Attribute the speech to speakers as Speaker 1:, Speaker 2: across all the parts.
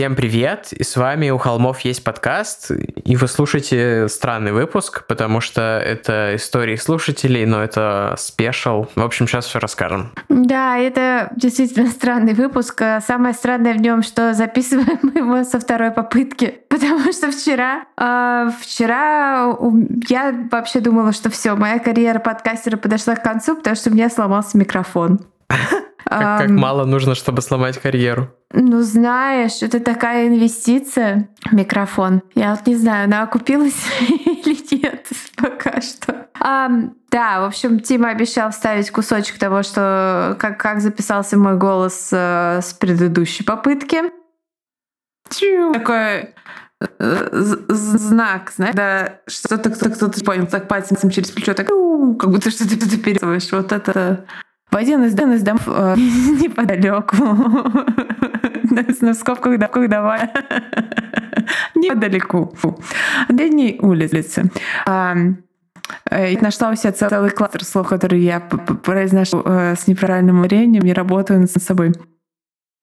Speaker 1: Всем привет! И с вами у Холмов есть подкаст, и вы слушаете странный выпуск, потому что это истории слушателей, но это спешл. В общем, сейчас все расскажем.
Speaker 2: Да, это действительно странный выпуск. Самое странное в нем, что записываем мы его со второй попытки, потому что вчера, э, вчера я вообще думала, что все, моя карьера подкастера подошла к концу, потому что у меня сломался микрофон.
Speaker 1: Как, как мало нужно, чтобы сломать карьеру.
Speaker 2: Ну, знаешь, это такая инвестиция, микрофон. Я вот не знаю, она окупилась или нет пока что. А, да, в общем, Тима обещал вставить кусочек того, что как, как записался мой голос э, с предыдущей попытки. Такой э, знак, знаешь, да, что-то кто-то понял, так пальцем через плечо, так как будто что-то пересываешь. Вот это в один из, из домов э, неподалеку. На скобках давай. Неподалеку. Дальней улицы. А, э, я нашла у себя целый кластер слов, которые я произношу э, с неправильным ударением и работаю над собой.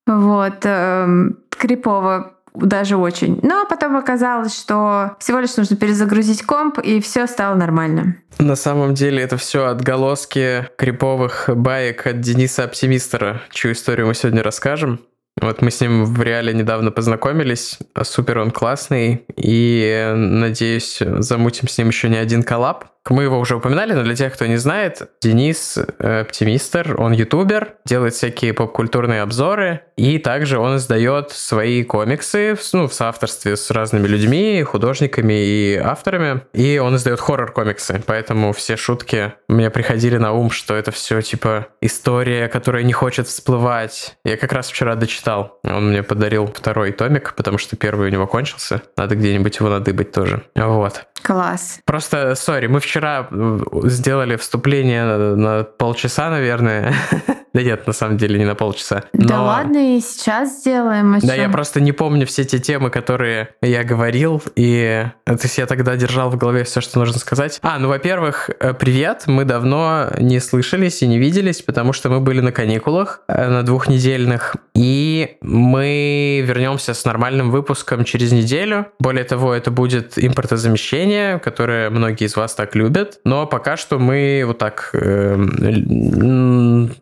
Speaker 2: Вот. Эм, крипово даже очень. Но потом оказалось, что всего лишь нужно перезагрузить комп, и все стало нормально.
Speaker 1: На самом деле это все отголоски криповых баек от Дениса Оптимистера, чью историю мы сегодня расскажем. Вот мы с ним в реале недавно познакомились, супер он классный, и надеюсь, замутим с ним еще не один коллаб. Мы его уже упоминали, но для тех, кто не знает, Денис э, Оптимистер, он ютубер, делает всякие поп-культурные обзоры, и также он издает свои комиксы ну, в соавторстве с разными людьми, художниками и авторами, и он издает хоррор-комиксы, поэтому все шутки мне приходили на ум, что это все типа история, которая не хочет всплывать. Я как раз вчера дочитал, он мне подарил второй томик, потому что первый у него кончился, надо где-нибудь его надыбать тоже. Вот.
Speaker 2: Класс.
Speaker 1: Просто, сори, мы вчера э, сделали вступление на, на полчаса, наверное. Да нет, на самом деле не на полчаса.
Speaker 2: Но... Да ладно, и сейчас сделаем.
Speaker 1: А да, я просто не помню все те темы, которые я говорил, и то есть я тогда держал в голове все, что нужно сказать. А, ну, во-первых, э, привет, мы давно не слышались и не виделись, потому что мы были на каникулах э, на двухнедельных, и мы вернемся с нормальным выпуском через неделю. Более того, это будет импортозамещение, которое многие из вас так любят, но пока что мы вот так э,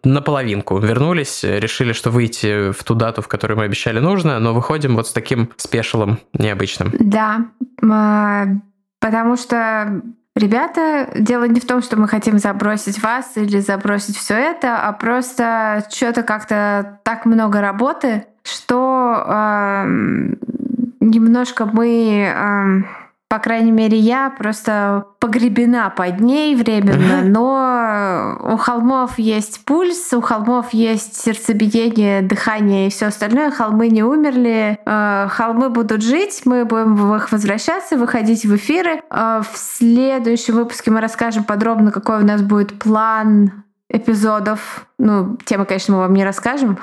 Speaker 1: наполовину половинку. Вернулись, решили, что выйти в ту дату, в которой мы обещали нужно, но выходим вот с таким спешилом необычным.
Speaker 2: Да, а, потому что Ребята, дело не в том, что мы хотим забросить вас или забросить все это, а просто что-то как-то так много работы, что э, немножко мы э, по крайней мере, я просто погребена под ней временно, но у холмов есть пульс, у холмов есть сердцебиение, дыхание и все остальное. Холмы не умерли, э, холмы будут жить, мы будем в их возвращаться, выходить в эфиры. Э, в следующем выпуске мы расскажем подробно, какой у нас будет план эпизодов. Ну, темы, конечно, мы вам не расскажем.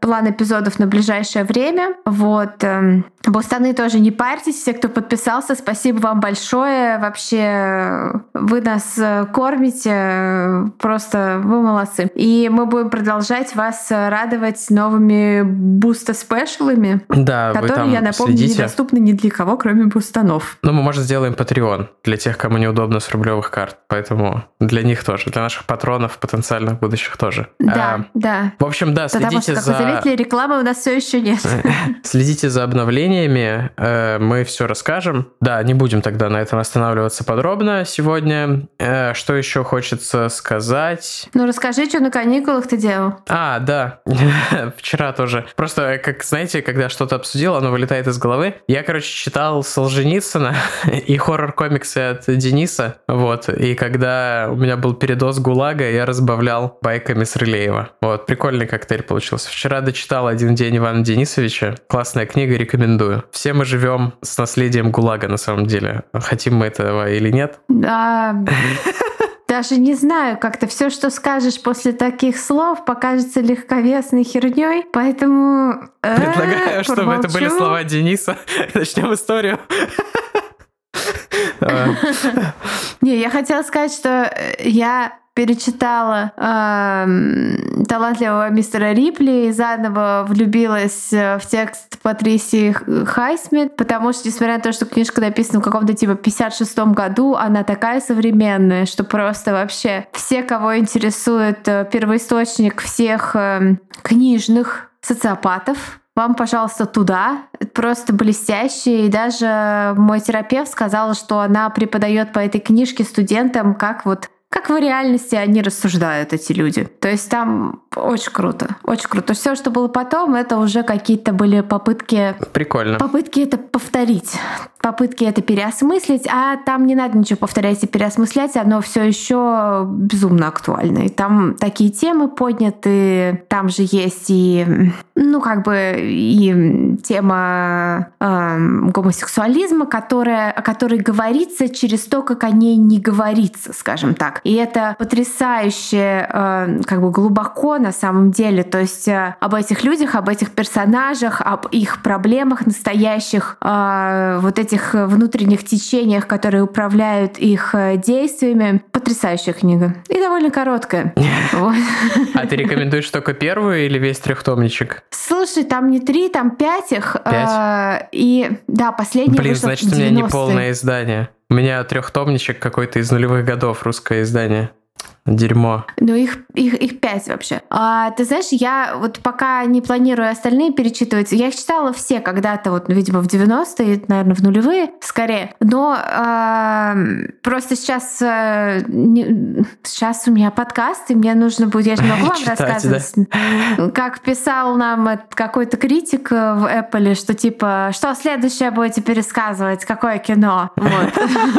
Speaker 2: План эпизодов на ближайшее время. Вот. Эм, Бустаны тоже не парьтесь. Все, кто подписался, спасибо вам большое. Вообще, вы нас э, кормите. Просто вы молодцы. И мы будем продолжать вас радовать новыми буста-спешалами,
Speaker 1: да,
Speaker 2: которые, я напомню, следите. недоступны ни для кого, кроме бустанов.
Speaker 1: Ну, мы, может, сделаем Patreon для тех, кому неудобно с рублевых карт. Поэтому для них тоже. Для наших патронов потенциальных будущих тоже.
Speaker 2: Да, а, да.
Speaker 1: В общем, да, следите
Speaker 2: Потому что,
Speaker 1: за...
Speaker 2: как заметили, рекламы у нас все еще нет.
Speaker 1: Следите за обновлениями, э, мы все расскажем. Да, не будем тогда на этом останавливаться подробно сегодня. Э, что еще хочется сказать?
Speaker 2: Ну, расскажи, что на каникулах ты делал.
Speaker 1: А, да, вчера тоже. Просто, как знаете, когда что-то обсудил, оно вылетает из головы. Я, короче, читал Солженицына и хоррор-комиксы от Дениса, вот, и когда у меня был передоз ГУЛАГа, я разбавлял байками с Рылеева. Вот, прикольный коктейль получился. Вчера дочитал «Один день Ивана Денисовича». Классная книга, рекомендую. Все мы живем с наследием ГУЛАГа, на самом деле. Хотим мы этого или нет?
Speaker 2: Да. Даже не знаю, как-то все, что скажешь после таких слов, покажется легковесной херней, поэтому...
Speaker 1: Э, Предлагаю, чтобы это были слова Дениса. Начнем историю.
Speaker 2: Не, я хотела сказать, что я перечитала э, талантливого мистера Рипли и заново влюбилась в текст Патрисии Хайсмит, потому что, несмотря на то, что книжка написана в каком-то типа 56 году, она такая современная, что просто вообще все, кого интересует э, первоисточник всех э, книжных социопатов, вам, пожалуйста, туда. Просто блестяще. И даже мой терапевт сказал, что она преподает по этой книжке студентам, как вот как в реальности они рассуждают, эти люди. То есть там очень круто, очень круто. Все, что было потом, это уже какие-то были попытки...
Speaker 1: Прикольно.
Speaker 2: Попытки это повторить, попытки это переосмыслить, а там не надо ничего повторять и переосмыслять, оно все еще безумно актуально. И там такие темы подняты, там же есть и, ну, как бы, и тема э, гомосексуализма, которая, о которой говорится через то, как о ней не говорится, скажем так. И это потрясающе, э, как бы глубоко на самом деле. То есть э, об этих людях, об этих персонажах, об их проблемах настоящих, э, вот этих внутренних течениях, которые управляют их действиями. Потрясающая книга. И довольно короткая.
Speaker 1: А ты рекомендуешь только первую или весь трехтомничек?
Speaker 2: Слушай, там не три, там пять их. Пять? И да, последний
Speaker 1: Блин, значит, у меня не полное издание. У меня трехтомничек какой-то из нулевых годов, русское издание. Дерьмо.
Speaker 2: Ну, их, их, их пять вообще. А, ты знаешь, я вот пока не планирую остальные перечитывать, я их читала все когда-то, вот, видимо, в 90-е, наверное, в нулевые, скорее. Но а, просто сейчас, а, не, сейчас у меня подкаст, и мне нужно будет, я же могу вам Читать, рассказывать, да? как писал нам какой-то критик в Apple, что типа, что следующее будете пересказывать, какое кино. Вот.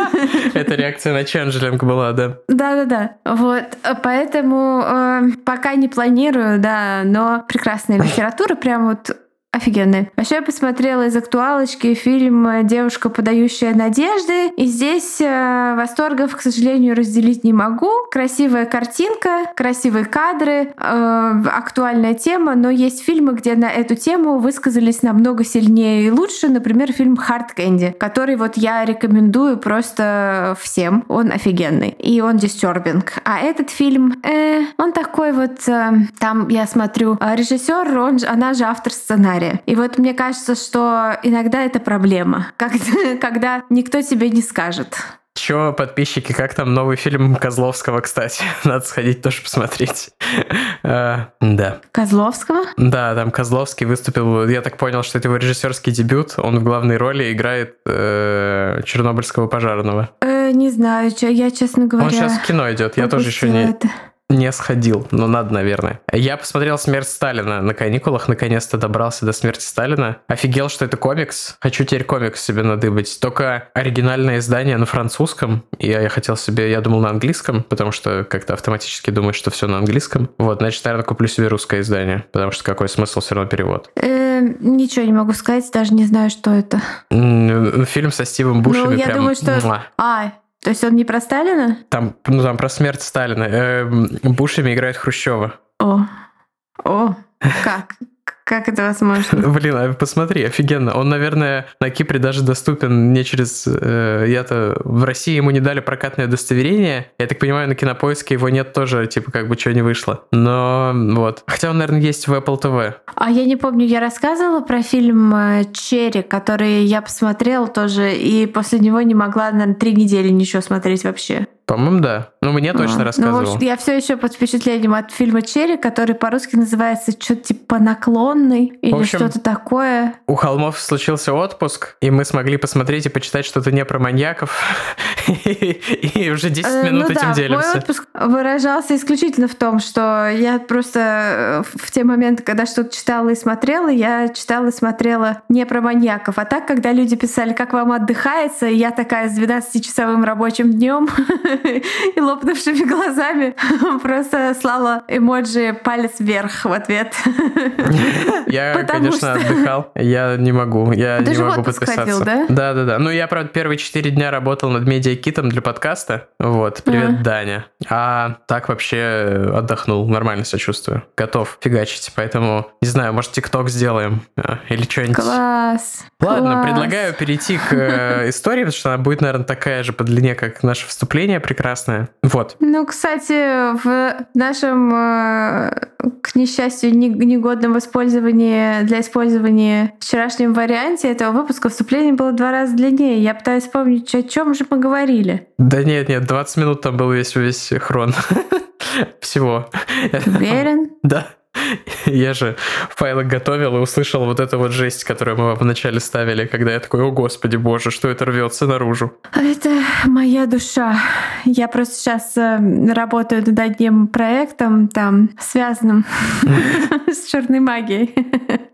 Speaker 1: Это реакция на ченджелинг была, да?
Speaker 2: Да-да-да. Вот. Вот, поэтому э, пока не планирую, да, но прекрасная литература, прям вот офигенный. Вообще я посмотрела из актуалочки фильм «Девушка, подающая надежды». И здесь э, восторгов, к сожалению, разделить не могу. Красивая картинка, красивые кадры, э, актуальная тема, но есть фильмы, где на эту тему высказались намного сильнее и лучше. Например, фильм «Хард Кэнди», который вот я рекомендую просто всем. Он офигенный. И он дистербинг. А этот фильм, э, он такой вот... Э, там, я смотрю, режиссер, он, она же автор сценария сценария. И вот мне кажется, что иногда это проблема, когда, когда никто тебе не скажет.
Speaker 1: Чё, подписчики, как там новый фильм Козловского, кстати? Надо сходить тоже посмотреть. uh, да.
Speaker 2: Козловского?
Speaker 1: Да, там Козловский выступил, я так понял, что это его режиссерский дебют. Он в главной роли играет э, Чернобыльского пожарного.
Speaker 2: Э, не знаю, я, честно говоря...
Speaker 1: Он сейчас в кино идет, я тоже еще не... Это не сходил, но надо, наверное. Я посмотрел «Смерть Сталина» на каникулах, наконец-то добрался до «Смерти Сталина». Офигел, что это комикс. Хочу теперь комикс себе надыбать. Только оригинальное издание на французском. И я хотел себе, я думал на английском, потому что как-то автоматически думаешь, что все на английском. Вот, значит, наверное, куплю себе русское издание, потому что какой смысл все равно перевод?
Speaker 2: Э, ничего не могу сказать, даже не знаю, что это.
Speaker 1: Фильм со Стивом Бушем. Ну,
Speaker 2: я думаю, что... А, то есть он не про Сталина?
Speaker 1: Там, ну, там про смерть Сталина. Э, Бушами играет Хрущева.
Speaker 2: О, о, как? Как это возможно?
Speaker 1: Блин, а посмотри, офигенно. Он, наверное, на Кипре даже доступен не через... Э, я-то в России ему не дали прокатное удостоверение. Я так понимаю, на Кинопоиске его нет тоже, типа, как бы, чего не вышло. Но вот. Хотя он, наверное, есть в Apple TV.
Speaker 2: А я не помню, я рассказывала про фильм э, «Черри», который я посмотрела тоже, и после него не могла, наверное, три недели ничего смотреть вообще.
Speaker 1: По-моему, да. Ну, мне а, точно рассказывал. Ну, в общем,
Speaker 2: я все еще под впечатлением от фильма Черри, который по-русски называется что-то типа наклонный или общем, что-то такое.
Speaker 1: У холмов случился отпуск, и мы смогли посмотреть и почитать что-то не про маньяков. И уже 10 э, минут ну этим делимся.
Speaker 2: Мой отпуск выражался исключительно в том, что я просто э, в те моменты, когда что-то читала и смотрела, я читала и смотрела не про маньяков. А так, когда люди писали, как вам отдыхается, я такая с 12-часовым рабочим днем и лопнувшими глазами просто слала эмоджи палец вверх в ответ.
Speaker 1: Я, конечно, отдыхал. Я не могу. Я не могу подписаться. да? Да, да, да. Ну, я, правда, первые четыре дня работал над медиакитом для подкаста. Вот. Привет, Даня. А так вообще отдохнул. Нормально себя чувствую. Готов фигачить. Поэтому, не знаю, может, ТикТок сделаем а, или что-нибудь.
Speaker 2: Класс.
Speaker 1: Ладно, предлагаю перейти к э, истории, потому что она будет, наверное, такая же по длине, как наше вступление прекрасная. Вот.
Speaker 2: Ну, кстати, в нашем, э, к несчастью, негодном использовании для использования вчерашнем варианте этого выпуска вступление было два раза длиннее. Я пытаюсь вспомнить, о чем же мы говорили.
Speaker 1: Да нет, нет, 20 минут там был весь весь хрон всего.
Speaker 2: Уверен?
Speaker 1: Да. Я же файлы готовил и услышал вот эту вот жесть, которую мы вначале ставили, когда я такой, о господи боже, что это рвется наружу.
Speaker 2: Это моя душа. Я просто сейчас э, работаю над одним проектом, там, связанным с черной магией.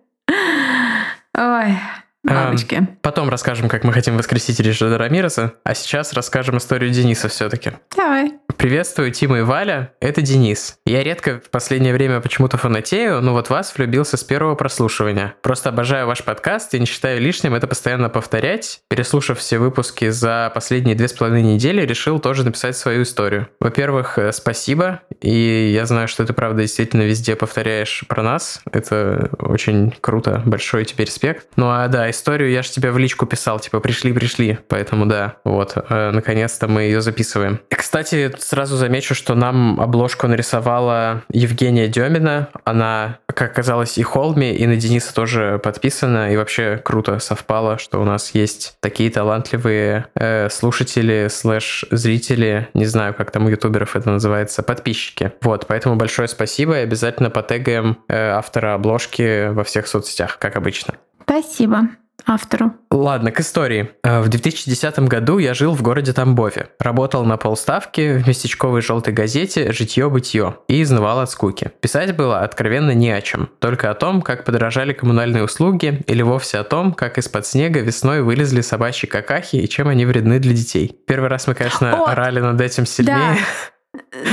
Speaker 2: Ой, Мамочки.
Speaker 1: Эм, потом расскажем, как мы хотим воскресить Рижа Рамиреса, а сейчас расскажем историю Дениса все-таки.
Speaker 2: Давай.
Speaker 1: Приветствую, Тима и Валя. Это Денис. Я редко в последнее время почему-то фанатею, но вот вас влюбился с первого прослушивания. Просто обожаю ваш подкаст и не считаю лишним это постоянно повторять. Переслушав все выпуски за последние две с половиной недели, решил тоже написать свою историю. Во-первых, э, спасибо, и я знаю, что ты, правда, действительно везде повторяешь про нас. Это очень круто, большой тебе респект. Ну а да, историю я же тебе в личку писал, типа, пришли-пришли, поэтому да, вот, э, наконец-то мы ее записываем. Кстати, сразу замечу, что нам обложку нарисовала Евгения Демина, она, как оказалось, и Холми, и на Дениса тоже подписана, и вообще круто совпало, что у нас есть такие талантливые э, слушатели, слэш-зрители, не знаю, как там у ютуберов это называется, подписчики. Вот, поэтому большое спасибо. И обязательно потегаем э, автора обложки во всех соцсетях, как обычно.
Speaker 2: Спасибо автору.
Speaker 1: Ладно, к истории. Э, в 2010 году я жил в городе Тамбове. Работал на полставки в местечковой желтой газете «Житье-бытье» и изнывал от скуки. Писать было откровенно не о чем. Только о том, как подорожали коммунальные услуги или вовсе о том, как из-под снега весной вылезли собачьи какахи и чем они вредны для детей. Первый раз мы, конечно, О, орали над этим сильнее. Да.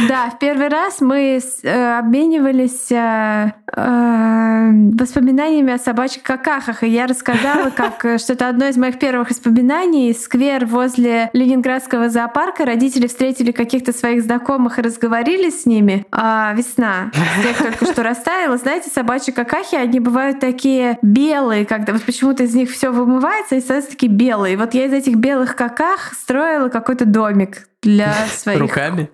Speaker 2: Да, в первый раз мы э, обменивались э, э, воспоминаниями о собачьих какахах, и я рассказала, как что это одно из моих первых воспоминаний. Сквер возле Ленинградского зоопарка. Родители встретили каких-то своих знакомых и разговорили с ними. А весна. Снег только что растаял. Знаете, собачьи какахи, они бывают такие белые, когда вот почему-то из них все вымывается и становятся такие белые. Вот я из этих белых каках строила какой-то домик для своих...
Speaker 1: Руками?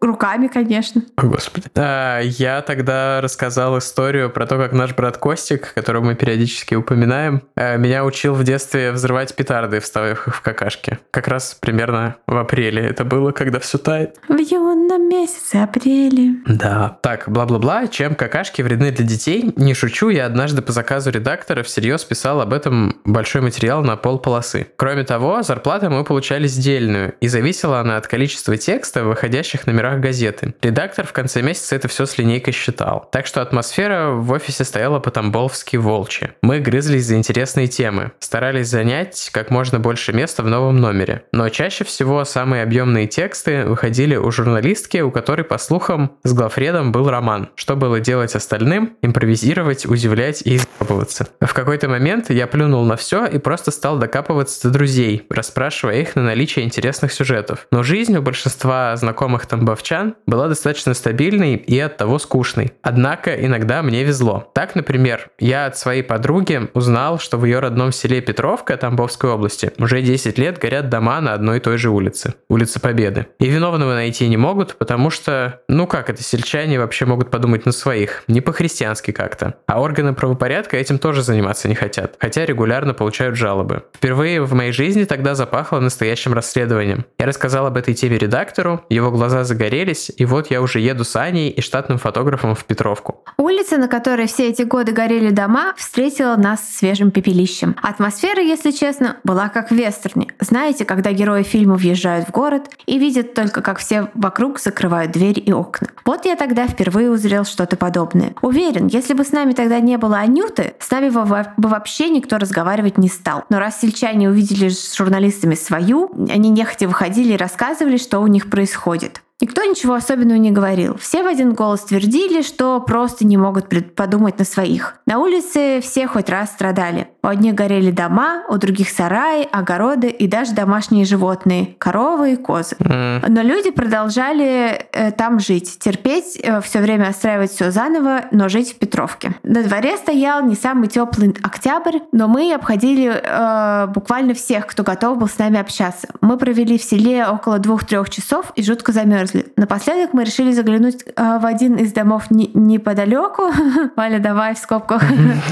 Speaker 2: Руками, конечно.
Speaker 1: О, Господи. А, я тогда рассказал историю про то, как наш брат Костик, которого мы периодически упоминаем, а, меня учил в детстве взрывать петарды, вставив их в какашки. Как раз примерно в апреле это было, когда все тает.
Speaker 2: В юном месяце апреле.
Speaker 1: Да. Так, бла-бла-бла. Чем какашки вредны для детей? Не шучу, я однажды по заказу редактора всерьез писал об этом большой материал на пол полосы. Кроме того, зарплата мы получали сдельную, и зависела она от количества текста, выходящих следующих номерах газеты. Редактор в конце месяца это все с линейкой считал. Так что атмосфера в офисе стояла по-тамбовски волчья. Мы грызлись за интересные темы, старались занять как можно больше места в новом номере. Но чаще всего самые объемные тексты выходили у журналистки, у которой, по слухам, с главредом был роман. Что было делать остальным? Импровизировать, удивлять и изъебываться. В какой-то момент я плюнул на все и просто стал докапываться до друзей, расспрашивая их на наличие интересных сюжетов. Но жизнь у большинства знакомых тамбовчан была достаточно стабильной и от того скучной. Однако иногда мне везло. Так, например, я от своей подруги узнал, что в ее родном селе Петровка Тамбовской области уже 10 лет горят дома на одной и той же улице. Улица Победы. И виновного найти не могут, потому что, ну как это, сельчане вообще могут подумать на своих? Не по-христиански как-то. А органы правопорядка этим тоже заниматься не хотят, хотя регулярно получают жалобы. Впервые в моей жизни тогда запахло настоящим расследованием. Я рассказал об этой теме редактору, его глаза глаза загорелись, и вот я уже еду с Аней и штатным фотографом в Петровку.
Speaker 2: Улица, на которой все эти годы горели дома, встретила нас свежим пепелищем. Атмосфера, если честно, была как в вестерне. Знаете, когда герои фильма въезжают в город и видят только, как все вокруг закрывают дверь и окна. Вот я тогда впервые узрел что-то подобное. Уверен, если бы с нами тогда не было Анюты, с нами бы, вообще никто разговаривать не стал. Но раз сельчане увидели с журналистами свою, они нехотя выходили и рассказывали, что у них происходит. Никто ничего особенного не говорил. Все в один голос твердили, что просто не могут подумать на своих. На улице все хоть раз страдали. У одних горели дома, у других сараи, огороды и даже домашние животные — коровы и козы. Но люди продолжали э, там жить, терпеть, э, все время отстраивать все заново, но жить в Петровке. На дворе стоял не самый теплый октябрь, но мы обходили э, буквально всех, кто готов был с нами общаться. Мы провели в селе около двух-трех часов и жутко замерзли. Напоследок мы решили заглянуть э, в один из домов не, неподалеку. Валя, давай в скобках.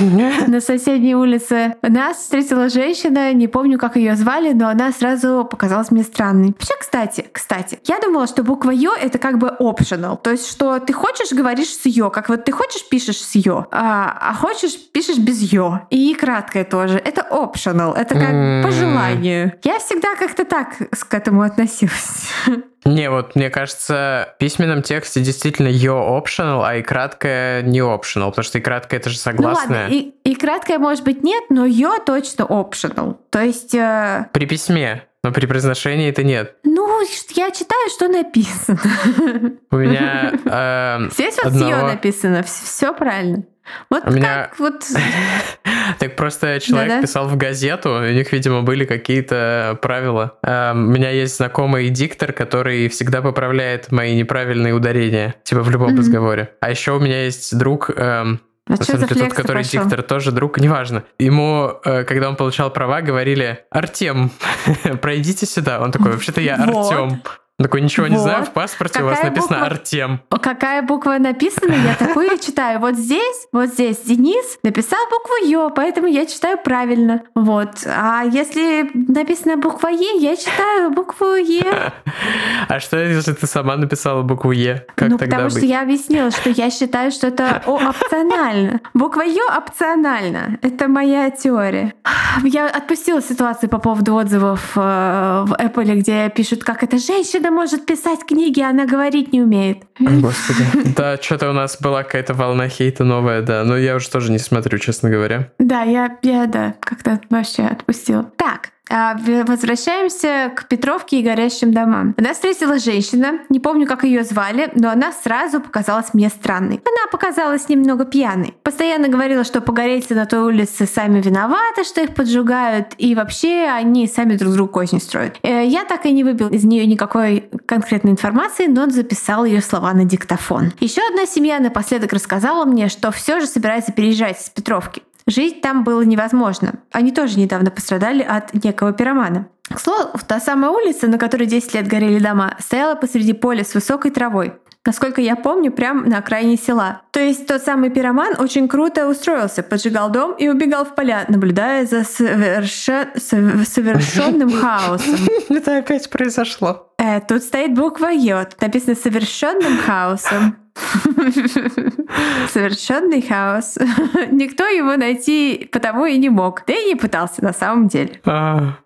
Speaker 2: На соседней улице нас встретила женщина, не помню, как ее звали, но она сразу показалась мне странной. Вообще, кстати, кстати, я думала, что буква Ё — это как бы optional, то есть, что ты хочешь, говоришь с Ё, как вот ты хочешь, пишешь с Ё, а, а хочешь, пишешь без Ё. И краткое тоже. Это optional, это как по желанию. Я всегда как-то так к этому относилась.
Speaker 1: Не, вот мне кажется, в письменном тексте действительно your optional, а и краткое не optional, потому что и краткое это же согласное.
Speaker 2: Ну ладно, и, и краткое может быть нет, но your точно optional. То есть... Э...
Speaker 1: При письме. Но при произношении это нет.
Speaker 2: Ну, я читаю, что написано.
Speaker 1: У меня...
Speaker 2: Э, Здесь вот одного... написано, все правильно. Вот
Speaker 1: у меня...
Speaker 2: как вот...
Speaker 1: так просто человек Да-да. писал в газету, у них, видимо, были какие-то правила. Эм, у меня есть знакомый диктор, который всегда поправляет мои неправильные ударения, типа в любом mm-hmm. разговоре. А еще у меня есть друг, эм, а что за тот, который пошел? диктор, тоже друг, неважно. Ему, э, когда он получал права, говорили, Артем, пройдите сюда. Он такой, вообще-то я Артем. Такой, ничего не знаю, в паспорте какая у вас написано буква... Артем.
Speaker 2: Какая буква написана, я такую читаю. Вот здесь, вот здесь Денис написал букву Ё, поэтому я читаю правильно. Вот. А если написана буква Е, я читаю букву Е.
Speaker 1: А что, если ты сама написала букву Е? Как ну,
Speaker 2: потому что я объяснила, что я считаю, что это опционально. Буква Ё опционально. Это моя теория. Я отпустила ситуацию по поводу отзывов э, в Apple, где пишут, как это женщина Лида может писать книги, она говорить не умеет.
Speaker 1: Господи. Да, что-то у нас была какая-то волна хейта новая, да. Но я уже тоже не смотрю, честно говоря.
Speaker 2: Да, я, я да, как-то вообще отпустила. Так, а, возвращаемся к Петровке и горящим домам. Она встретила женщина, не помню, как ее звали, но она сразу показалась мне странной. Она показалась немного пьяной. Постоянно говорила, что погорельцы на той улице сами виноваты, что их поджигают, и вообще они сами друг другу козни строят. Э, я так и не выбил из нее никакой конкретной информации, но записал ее слова на диктофон. Еще одна семья напоследок рассказала мне, что все же собирается переезжать из Петровки. Жить там было невозможно. Они тоже недавно пострадали от некого пиромана. К слову, та самая улица, на которой 10 лет горели дома, стояла посреди поля с высокой травой. Насколько я помню, прямо на окраине села. То есть тот самый пироман очень круто устроился, поджигал дом и убегал в поля, наблюдая за совершен... совершенным хаосом.
Speaker 1: Это опять произошло.
Speaker 2: Э, тут стоит буква Й, написано совершенным хаосом. Совершенный хаос. Никто его найти потому и не мог. Да и не пытался на самом деле. А,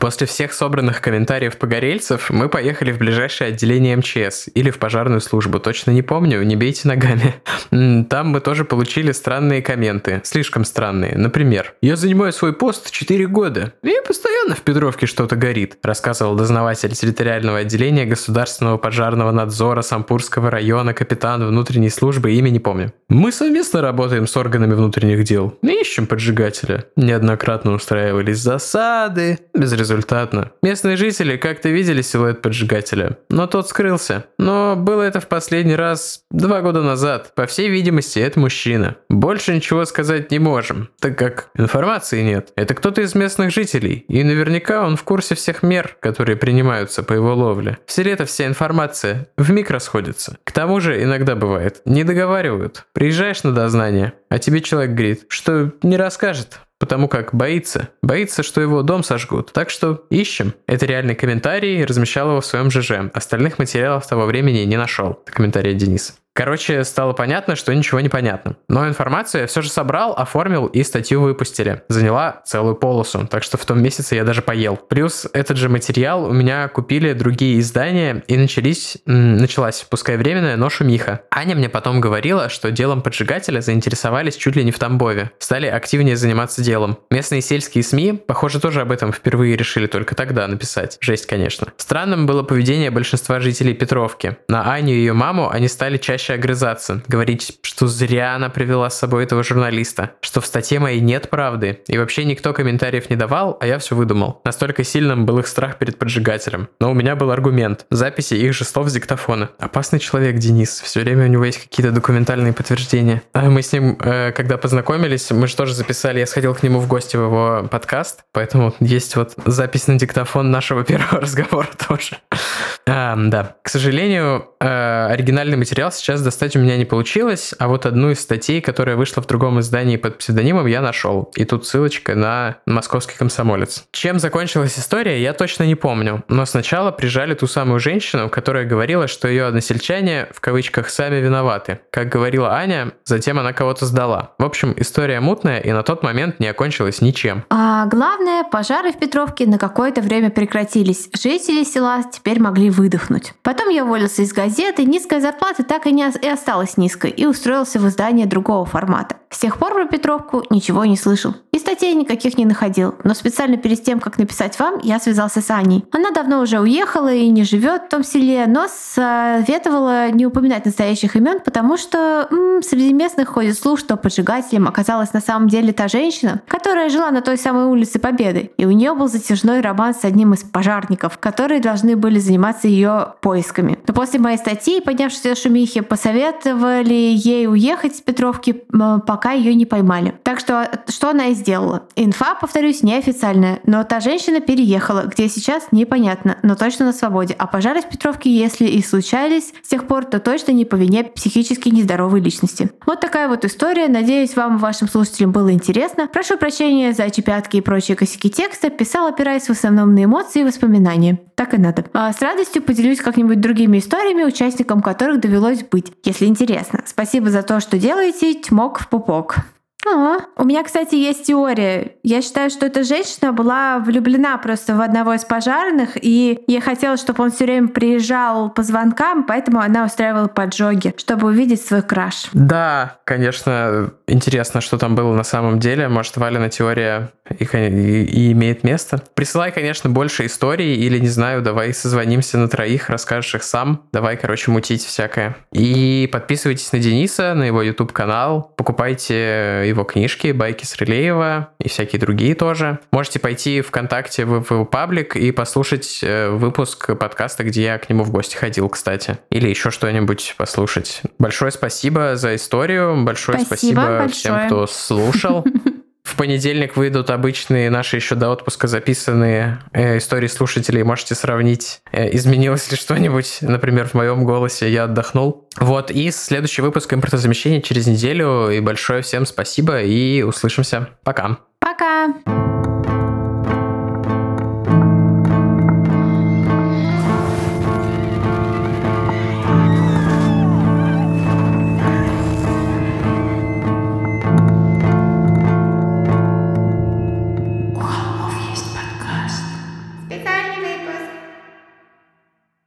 Speaker 1: После всех собранных комментариев погорельцев мы поехали в ближайшее отделение МЧС или в пожарную службу, точно не помню, не бейте ногами. Там мы тоже получили странные комменты, слишком странные. Например, «Я занимаю свой пост 4 года, и постоянно в Петровке что-то горит», рассказывал дознаватель территориального отделения Государственного пожарного надзора Сампурского района капитан внутренней службы, имя не помню. «Мы совместно работаем с органами внутренних дел ищем поджигателя. Неоднократно устраивались засады, без безрезультатно. Местные жители как-то видели силуэт поджигателя, но тот скрылся. Но было это в последний раз два года назад. По всей видимости, это мужчина. Больше ничего сказать не можем, так как информации нет. Это кто-то из местных жителей, и наверняка он в курсе всех мер, которые принимаются по его ловле. В селе-то вся информация в миг расходится. К тому же иногда бывает, не договаривают. Приезжаешь на дознание, а тебе человек говорит, что не расскажет, потому как боится. Боится, что его дом сожгут. Так что ищем. Это реальный комментарий, размещал его в своем ЖЖ. Остальных материалов того времени не нашел. Это комментарий Дениса. Короче, стало понятно, что ничего не понятно. Но информацию я все же собрал, оформил и статью выпустили. Заняла целую полосу, так что в том месяце я даже поел. Плюс этот же материал у меня купили другие издания и начались, началась, пускай временная, но шумиха. Аня мне потом говорила, что делом поджигателя заинтересовались чуть ли не в Тамбове. Стали активнее заниматься делом. Местные сельские СМИ, похоже, тоже об этом впервые решили только тогда написать. Жесть, конечно. Странным было поведение большинства жителей Петровки. На Аню и ее маму они стали чаще чаще огрызаться, говорить, что зря она привела с собой этого журналиста, что в статье моей нет правды, и вообще никто комментариев не давал, а я все выдумал. Настолько сильным был их страх перед поджигателем. Но у меня был аргумент. Записи их же слов с диктофона. Опасный человек, Денис. Все время у него есть какие-то документальные подтверждения. А мы с ним, э, когда познакомились, мы же тоже записали, я сходил к нему в гости в его подкаст, поэтому есть вот запись на диктофон нашего первого разговора тоже. А, да. К сожалению, э, оригинальный материал сейчас сейчас достать у меня не получилось, а вот одну из статей, которая вышла в другом издании под псевдонимом, я нашел. И тут ссылочка на московский комсомолец. Чем закончилась история, я точно не помню. Но сначала прижали ту самую женщину, которая говорила, что ее односельчане, в кавычках, сами виноваты. Как говорила Аня, затем она кого-то сдала. В общем, история мутная и на тот момент не окончилась ничем.
Speaker 2: А главное, пожары в Петровке на какое-то время прекратились. Жители села теперь могли выдохнуть. Потом я уволился из газеты, низкая зарплата так и не и осталась низкой и устроился в издание другого формата. С тех пор про Петровку ничего не слышал. Статей никаких не находил. Но специально перед тем, как написать вам, я связался с Аней. Она давно уже уехала и не живет в том селе, но советовала не упоминать настоящих имен, потому что м, среди местных ходит слух, что поджигателем оказалась на самом деле та женщина, которая жила на той самой улице Победы. И у нее был затяжной роман с одним из пожарников, которые должны были заниматься ее поисками. Но после моей статьи, поднявшейся шумихи, посоветовали ей уехать с Петровки, пока ее не поймали. Так что, что она и сделала. Инфа, повторюсь, неофициальная, но та женщина переехала, где сейчас непонятно, но точно на свободе. А пожары в Петровке, если и случались с тех пор, то точно не по вине психически нездоровой личности. Вот такая вот история. Надеюсь, вам, вашим слушателям, было интересно. Прошу прощения за чепятки и прочие косяки текста. Писал, опираясь в основном на эмоции и воспоминания. Так и надо. А с радостью поделюсь как-нибудь другими историями, участникам которых довелось быть, если интересно. Спасибо за то, что делаете. Тьмок в пупок. А, у меня, кстати, есть теория. Я считаю, что эта женщина была влюблена просто в одного из пожарных, и ей хотелось, чтобы он все время приезжал по звонкам, поэтому она устраивала поджоги, чтобы увидеть свой краш.
Speaker 1: Да, конечно, интересно, что там было на самом деле. Может, Валина теория и, и, и имеет место. Присылай, конечно, больше историй, или, не знаю, давай созвонимся на троих, расскажешь их сам. Давай, короче, мутить всякое. И подписывайтесь на Дениса, на его YouTube-канал, покупайте его книжки, байки с Релеева и всякие другие тоже. Можете пойти ВКонтакте в его паблик и послушать э, выпуск подкаста, где я к нему в гости ходил, кстати. Или еще что-нибудь послушать. Большое спасибо за историю, большое спасибо, спасибо большое. всем, кто слушал. Понедельник выйдут обычные наши еще до отпуска записанные э, истории слушателей. Можете сравнить, э, изменилось ли что-нибудь, например, в моем голосе. Я отдохнул. Вот, и следующий выпуск импортозамещения через неделю. И большое всем спасибо, и услышимся. Пока.
Speaker 2: Пока.